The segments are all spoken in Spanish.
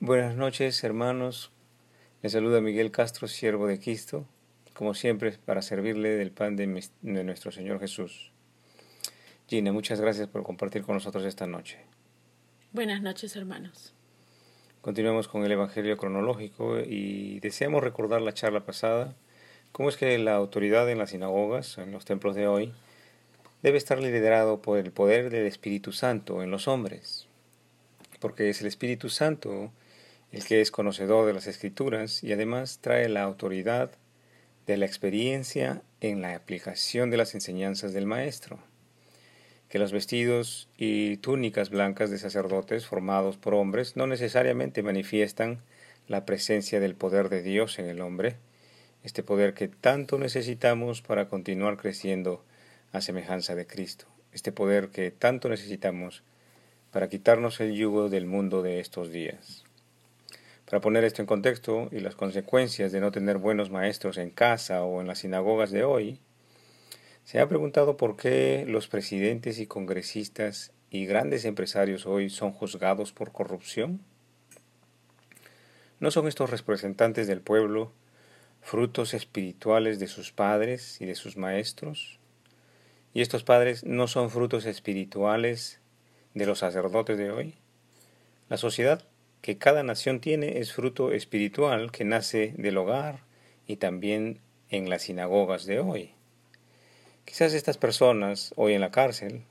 Buenas noches, hermanos. Les saluda Miguel Castro, siervo de Cristo, como siempre, para servirle del pan de, nuestro Señor Jesús. Gina, muchas gracias por compartir con nosotros esta noche. Buenas noches, hermanos. Continuamos con el Evangelio cronológico y deseamos recordar la charla pasada, cómo es que la autoridad en las sinagogas, en los templos de hoy, debe estar liderado por el poder del Espíritu Santo en los hombres, porque es el Espíritu Santo el que es conocedor de las escrituras y además trae la autoridad de la experiencia en la aplicación de las enseñanzas del Maestro. Que los vestidos y túnicas blancas de sacerdotes formados por hombres no necesariamente manifiestan la presencia del poder de Dios en el hombre, este poder que tanto necesitamos para continuar creciendo a semejanza de Cristo, este poder que tanto necesitamos para quitarnos el yugo del mundo de estos días. Para poner esto en contexto y las consecuencias de no tener buenos maestros en casa o en las sinagogas de hoy, se ha preguntado por qué los presidentes y congresistas y grandes empresarios hoy son juzgados por corrupción. ¿No son estos representantes del pueblo frutos espirituales de sus padres y de sus maestros? ¿Y estos padres no son frutos espirituales de los sacerdotes de hoy? La sociedad que cada nación tiene es fruto espiritual que nace del hogar y también en las sinagogas de hoy. Quizás estas personas, hoy en la cárcel,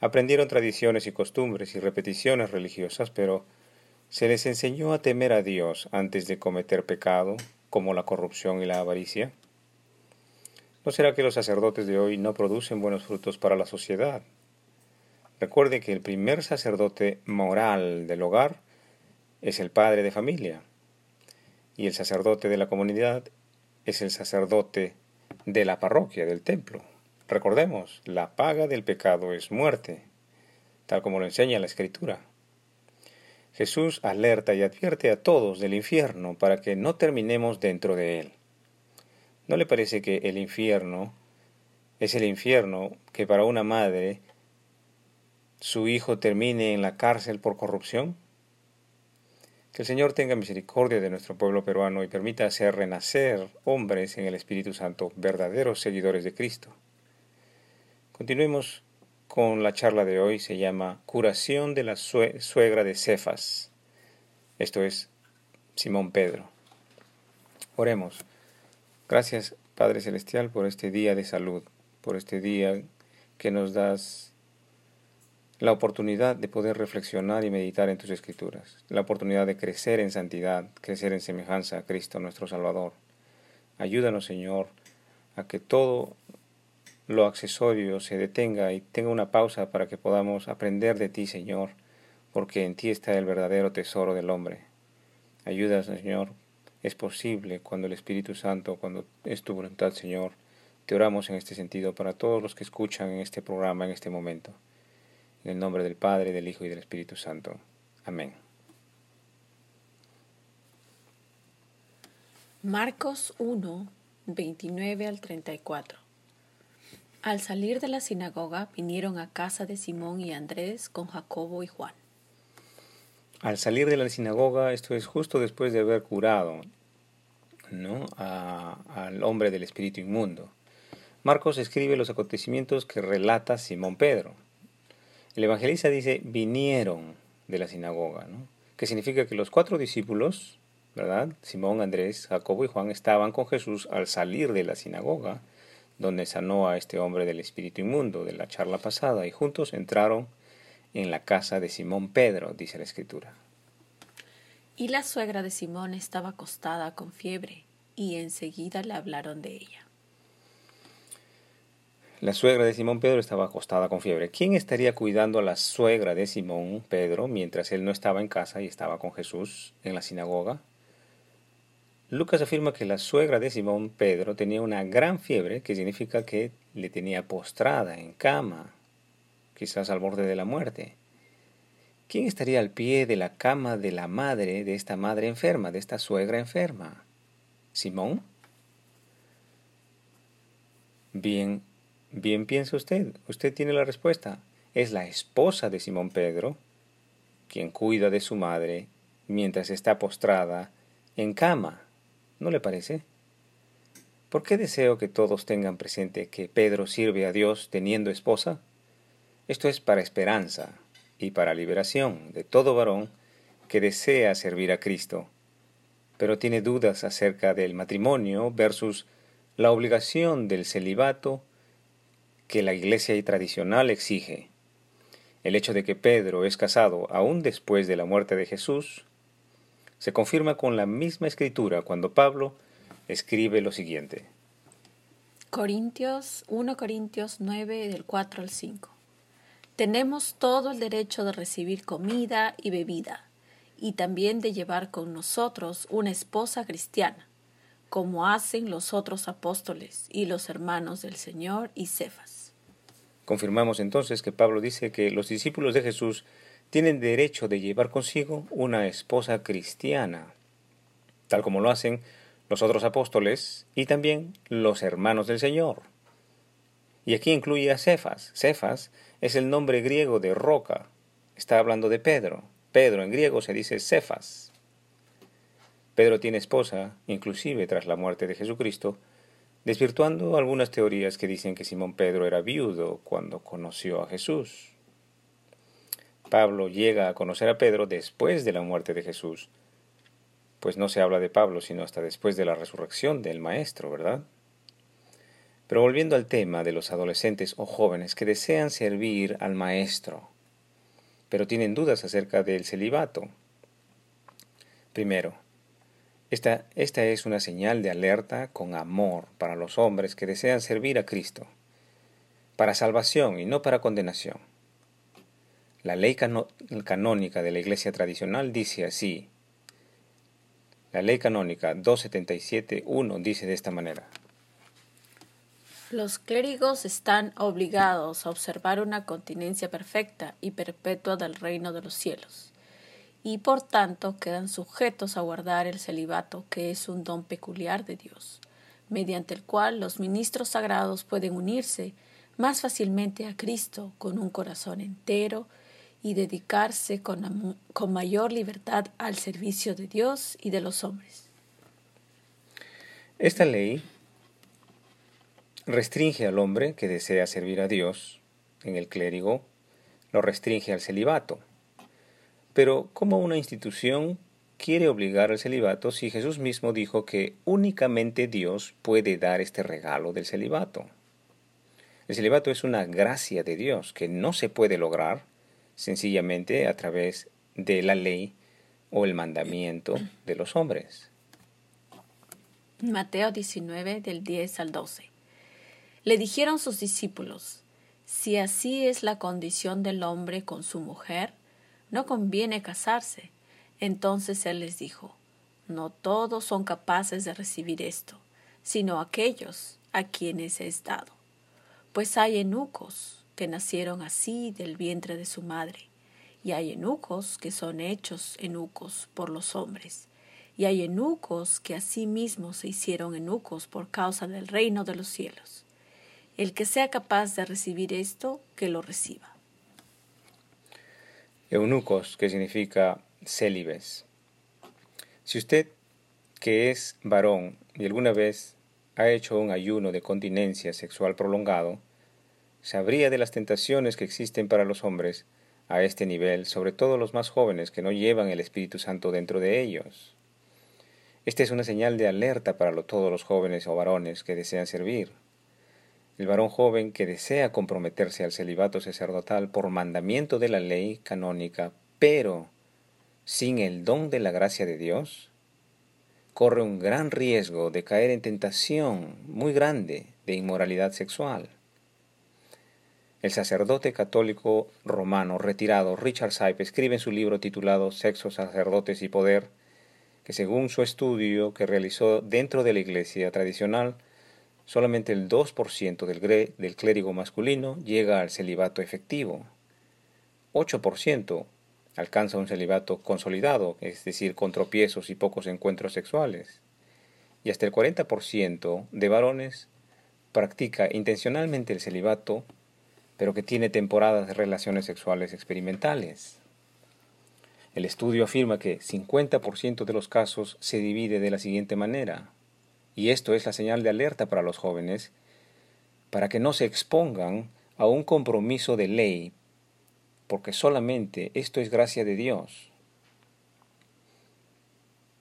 aprendieron tradiciones y costumbres y repeticiones religiosas, pero se les enseñó a temer a Dios antes de cometer pecado, como la corrupción y la avaricia. ¿No será que los sacerdotes de hoy no producen buenos frutos para la sociedad? Recuerde que el primer sacerdote moral del hogar es el padre de familia y el sacerdote de la comunidad es el sacerdote de la parroquia, del templo. Recordemos, la paga del pecado es muerte, tal como lo enseña la Escritura. Jesús alerta y advierte a todos del infierno para que no terminemos dentro de él. ¿No le parece que el infierno es el infierno que para una madre su hijo termine en la cárcel por corrupción? Que el Señor tenga misericordia de nuestro pueblo peruano y permita hacer renacer hombres en el Espíritu Santo, verdaderos seguidores de Cristo. Continuemos con la charla de hoy, se llama Curación de la suegra de Cefas. Esto es Simón Pedro. Oremos. Gracias, Padre Celestial, por este día de salud, por este día que nos das la oportunidad de poder reflexionar y meditar en tus escrituras, la oportunidad de crecer en santidad, crecer en semejanza a Cristo nuestro Salvador. Ayúdanos, Señor, a que todo lo accesorio se detenga y tenga una pausa para que podamos aprender de ti, Señor, porque en ti está el verdadero tesoro del hombre. Ayúdanos, Señor. Es posible cuando el Espíritu Santo, cuando es tu voluntad, Señor, te oramos en este sentido para todos los que escuchan en este programa en este momento. En el nombre del Padre, del Hijo y del Espíritu Santo. Amén. Marcos 1, 29 al 34. Al salir de la sinagoga vinieron a casa de Simón y Andrés con Jacobo y Juan. Al salir de la sinagoga, esto es justo después de haber curado ¿no? al hombre del espíritu inmundo. Marcos escribe los acontecimientos que relata Simón Pedro. El evangelista dice, vinieron de la sinagoga, ¿no? que significa que los cuatro discípulos, ¿verdad? Simón, Andrés, Jacobo y Juan estaban con Jesús al salir de la sinagoga, donde sanó a este hombre del espíritu inmundo de la charla pasada, y juntos entraron en la casa de Simón Pedro, dice la escritura. Y la suegra de Simón estaba acostada con fiebre, y enseguida le hablaron de ella. La suegra de Simón Pedro estaba acostada con fiebre. ¿Quién estaría cuidando a la suegra de Simón Pedro mientras él no estaba en casa y estaba con Jesús en la sinagoga? Lucas afirma que la suegra de Simón Pedro tenía una gran fiebre, que significa que le tenía postrada en cama, quizás al borde de la muerte. ¿Quién estaría al pie de la cama de la madre de esta madre enferma, de esta suegra enferma? ¿Simón? Bien, Bien piensa usted, usted tiene la respuesta. Es la esposa de Simón Pedro, quien cuida de su madre mientras está postrada en cama. ¿No le parece? ¿Por qué deseo que todos tengan presente que Pedro sirve a Dios teniendo esposa? Esto es para esperanza y para liberación de todo varón que desea servir a Cristo, pero tiene dudas acerca del matrimonio versus la obligación del celibato que la iglesia tradicional exige. El hecho de que Pedro es casado aún después de la muerte de Jesús se confirma con la misma escritura cuando Pablo escribe lo siguiente. Corintios 1 Corintios 9 del 4 al 5. Tenemos todo el derecho de recibir comida y bebida, y también de llevar con nosotros una esposa cristiana, como hacen los otros apóstoles y los hermanos del Señor y Cefas. Confirmamos entonces que Pablo dice que los discípulos de Jesús tienen derecho de llevar consigo una esposa cristiana, tal como lo hacen los otros apóstoles y también los hermanos del Señor. Y aquí incluye a Cefas. Cefas es el nombre griego de roca. Está hablando de Pedro. Pedro en griego se dice Cefas. Pedro tiene esposa, inclusive tras la muerte de Jesucristo, desvirtuando algunas teorías que dicen que Simón Pedro era viudo cuando conoció a Jesús. Pablo llega a conocer a Pedro después de la muerte de Jesús, pues no se habla de Pablo sino hasta después de la resurrección del Maestro, ¿verdad? Pero volviendo al tema de los adolescentes o jóvenes que desean servir al Maestro, pero tienen dudas acerca del celibato. Primero, esta, es una señal de alerta con amor para los hombres que desean servir a Cristo, para salvación y no para condenación. La ley canónica de la Iglesia tradicional dice así. La ley canónica 277.1 dice de esta manera. Los clérigos están obligados a observar una continencia perfecta y perpetua del reino de los cielos, y por tanto quedan sujetos a guardar el celibato, que es un don peculiar de Dios, mediante el cual los ministros sagrados pueden unirse más fácilmente a Cristo con un corazón entero, y dedicarse con, con mayor libertad al servicio de Dios y de los hombres. Esta ley restringe al hombre que desea servir a Dios en el clérigo, lo restringe al celibato. Pero ¿cómo una institución quiere obligar al celibato si Jesús mismo dijo que únicamente Dios puede dar este regalo del celibato? El celibato es una gracia de Dios que no se puede lograr sencillamente a través de la ley o el mandamiento de los hombres. Mateo 19 del 10 al 12. Le dijeron sus discípulos, si así es la condición del hombre con su mujer, no conviene casarse. Entonces él les dijo, no todos son capaces de recibir esto, sino aquellos a quienes es dado. Pues hay eunucos que nacieron así del vientre de su madre, y hay eunucos que son hechos eunucos por los hombres, y hay eunucos que mismos se hicieron eunucos por causa del reino de los cielos. El que sea capaz de recibir esto, que lo reciba. Eunucos, que significa célibes. Si usted, que es varón y alguna vez ha hecho un ayuno de continencia sexual prolongado, sabría de las tentaciones que existen para los hombres a este nivel, sobre todo los más jóvenes que no llevan el Espíritu Santo dentro de ellos. Esta es una señal de alerta para todos los jóvenes o varones que desean servir. El varón joven que desea comprometerse al celibato sacerdotal por mandamiento de la ley canónica, pero sin el don de la gracia de Dios, corre un gran riesgo de caer en tentación muy grande de inmoralidad sexual. El sacerdote católico romano retirado Richard Sype escribe en su libro titulado Sexo, Sacerdotes y Poder que según su estudio que realizó dentro de la iglesia tradicional, solamente el 2% del, del clérigo masculino llega al celibato efectivo. 8% alcanza un celibato consolidado, es decir, con tropiezos y pocos encuentros sexuales. Y hasta el 40% de varones practica intencionalmente el celibato pero que tiene temporadas de relaciones sexuales experimentales. El estudio afirma que 50% de los casos se divide de la siguiente manera, y esto es la señal de alerta para los jóvenes, para que no se expongan a un compromiso de ley, porque solamente esto es gracia de Dios.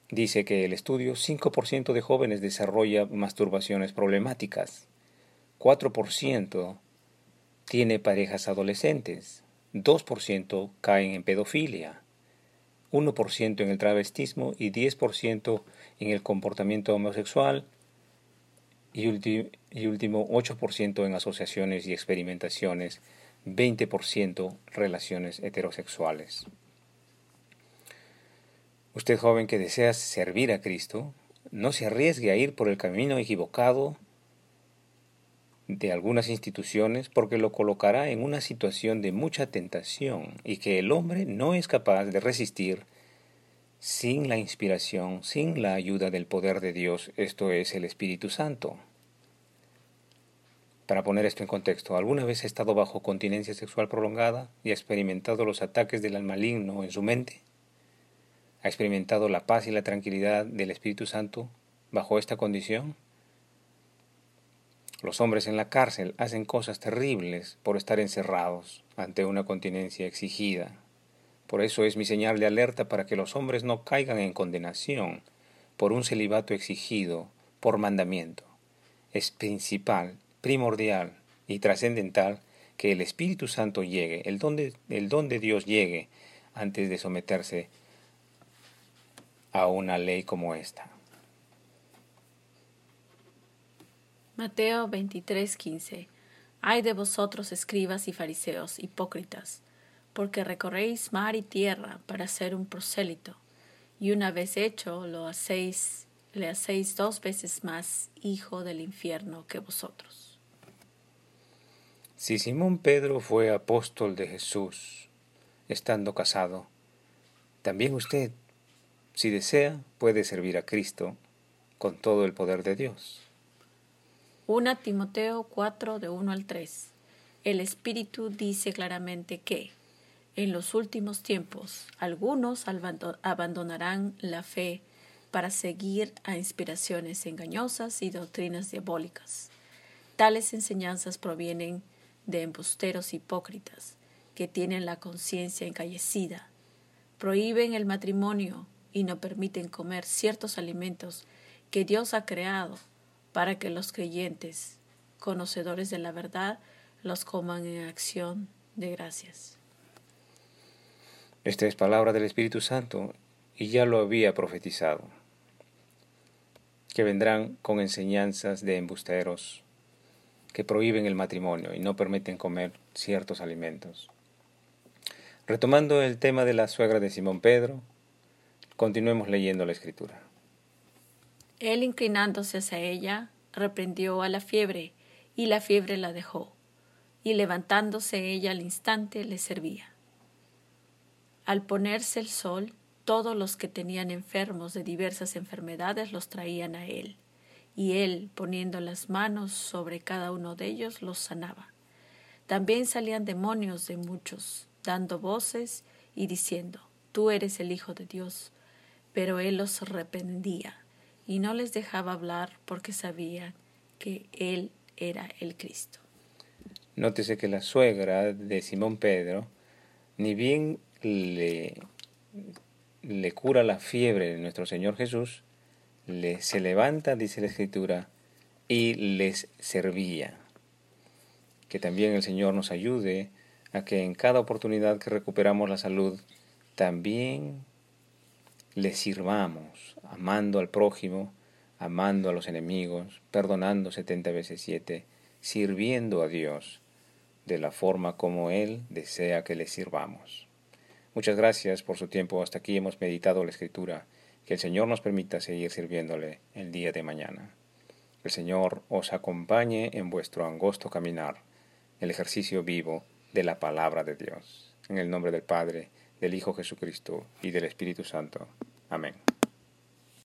Dice que el estudio 5% de jóvenes desarrolla masturbaciones problemáticas, 4% tiene parejas adolescentes, 2% caen en pedofilia, 1% en el travestismo y 10% en el comportamiento homosexual y, último 8% en asociaciones y experimentaciones, 20% relaciones heterosexuales. Usted joven que desea servir a Cristo, no se arriesgue a ir por el camino equivocado de algunas instituciones porque lo colocará en una situación de mucha tentación y que el hombre no es capaz de resistir sin la inspiración, sin la ayuda del poder de Dios, esto es el Espíritu Santo. Para poner esto en contexto, ¿alguna vez ha estado bajo continencia sexual prolongada y ha experimentado los ataques del maligno en su mente? ¿Ha experimentado la paz y la tranquilidad del Espíritu Santo bajo esta condición? Los hombres en la cárcel hacen cosas terribles por estar encerrados ante una continencia exigida. Por eso es mi señal de alerta para que los hombres no caigan en condenación por un celibato exigido por mandamiento. Es principal, primordial y trascendental que el Espíritu Santo llegue, el don, de, el Dios llegue antes de someterse a una ley como esta. Mateo 23:15 Ay de vosotros, escribas y fariseos, hipócritas, porque recorréis mar y tierra para ser un prosélito, y una vez hecho lo hacéis, le hacéis dos veces más hijo del infierno que vosotros. Si Simón Pedro fue apóstol de Jesús, estando casado, también usted, si desea, puede servir a Cristo con todo el poder de Dios. 1 Timoteo 4 de 1 al 3. El Espíritu dice claramente que en los últimos tiempos algunos abandonarán la fe para seguir a inspiraciones engañosas y doctrinas diabólicas. Tales enseñanzas provienen de embusteros hipócritas que tienen la conciencia encallecida, prohíben el matrimonio y no permiten comer ciertos alimentos que Dios ha creado para que los creyentes, conocedores de la verdad, los coman en acción de gracias. Esta es palabra del Espíritu Santo y ya lo había profetizado, que vendrán con enseñanzas de embusteros que prohíben el matrimonio y no permiten comer ciertos alimentos. Retomando el tema de la suegra de Simón Pedro, continuemos leyendo la escritura. Él inclinándose hacia ella, reprendió a la fiebre, y la fiebre la dejó, y levantándose ella al instante le servía. Al ponerse el sol, todos los que tenían enfermos de diversas enfermedades los traían a él, y él, poniendo las manos sobre cada uno de ellos, los sanaba. También salían demonios de muchos, dando voces y diciendo, Tú eres el Hijo de Dios. Pero él los reprendía y no les dejaba hablar porque sabían que él era el Cristo. Nótese que la suegra de Simón Pedro ni bien le, le cura la fiebre de nuestro Señor Jesús, le, se levanta, dice la Escritura, y les servía. Que también el Señor nos ayude a que en cada oportunidad que recuperamos la salud, también le sirvamos, amando al prójimo, amando a los enemigos, perdonando setenta veces siete, sirviendo a Dios de la forma como Él desea que le sirvamos. Muchas gracias por su tiempo. Hasta aquí hemos meditado la Escritura. Que el Señor nos permita seguir sirviéndole el día de mañana. El Señor os acompañe en vuestro angosto caminar, el ejercicio vivo de la palabra de Dios. En el nombre del Padre, del Hijo Jesucristo y del Espíritu Santo. Amén.